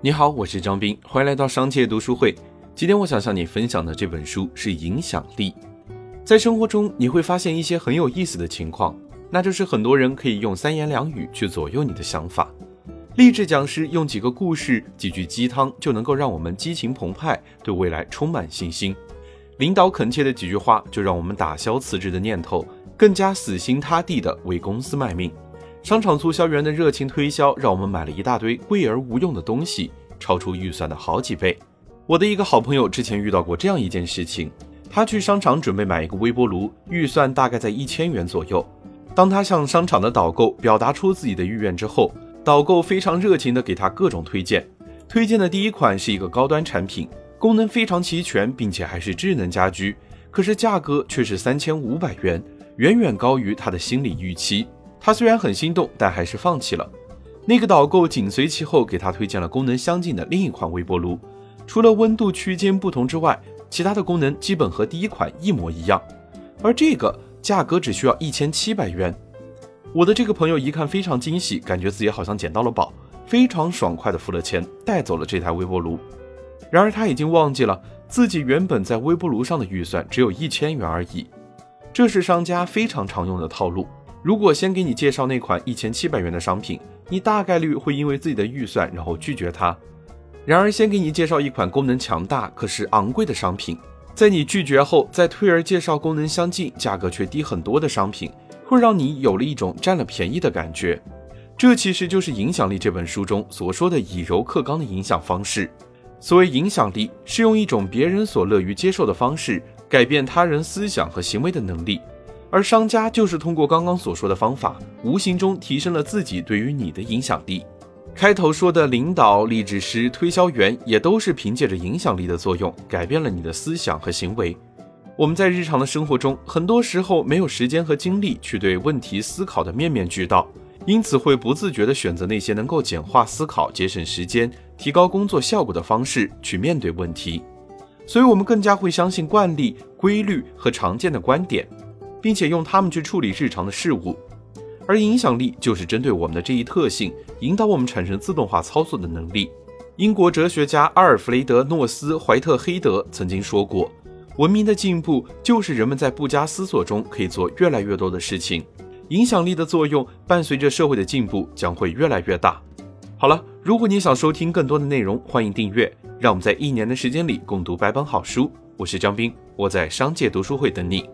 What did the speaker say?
你好，我是张斌，欢迎来到商界读书会。今天我想向你分享的这本书是《影响力》。在生活中，你会发现一些很有意思的情况，那就是很多人可以用三言两语去左右你的想法。励志讲师用几个故事、几句鸡汤，就能够让我们激情澎湃，对未来充满信心。领导恳切的几句话，就让我们打消辞职的念头，更加死心塌地的为公司卖命。商场促销员的热情推销，让我们买了一大堆贵而无用的东西，超出预算的好几倍。我的一个好朋友之前遇到过这样一件事情，他去商场准备买一个微波炉，预算大概在一千元左右。当他向商场的导购表达出自己的意愿之后，导购非常热情地给他各种推荐。推荐的第一款是一个高端产品，功能非常齐全，并且还是智能家居，可是价格却是三千五百元，远远高于他的心理预期。他虽然很心动，但还是放弃了。那个导购紧随其后，给他推荐了功能相近的另一款微波炉，除了温度区间不同之外，其他的功能基本和第一款一模一样。而这个价格只需要一千七百元。我的这个朋友一看非常惊喜，感觉自己好像捡到了宝，非常爽快的付了钱，带走了这台微波炉。然而他已经忘记了自己原本在微波炉上的预算只有一千元而已。这是商家非常常用的套路。如果先给你介绍那款一千七百元的商品，你大概率会因为自己的预算然后拒绝它。然而，先给你介绍一款功能强大可是昂贵的商品，在你拒绝后再退而介绍功能相近、价格却低很多的商品，会让你有了一种占了便宜的感觉。这其实就是《影响力》这本书中所说的以柔克刚的影响方式。所谓影响力，是用一种别人所乐于接受的方式改变他人思想和行为的能力。而商家就是通过刚刚所说的方法，无形中提升了自己对于你的影响力。开头说的领导、励志师、推销员，也都是凭借着影响力的作用，改变了你的思想和行为。我们在日常的生活中，很多时候没有时间和精力去对问题思考的面面俱到，因此会不自觉地选择那些能够简化思考、节省时间、提高工作效果的方式去面对问题。所以，我们更加会相信惯例、规律和常见的观点。并且用它们去处理日常的事物，而影响力就是针对我们的这一特性，引导我们产生自动化操作的能力。英国哲学家阿尔弗雷德·诺斯·怀特黑德曾经说过：“文明的进步就是人们在不加思索中可以做越来越多的事情。影响力的作用伴随着社会的进步将会越来越大。”好了，如果你想收听更多的内容，欢迎订阅。让我们在一年的时间里共读百本好书。我是张斌，我在商界读书会等你。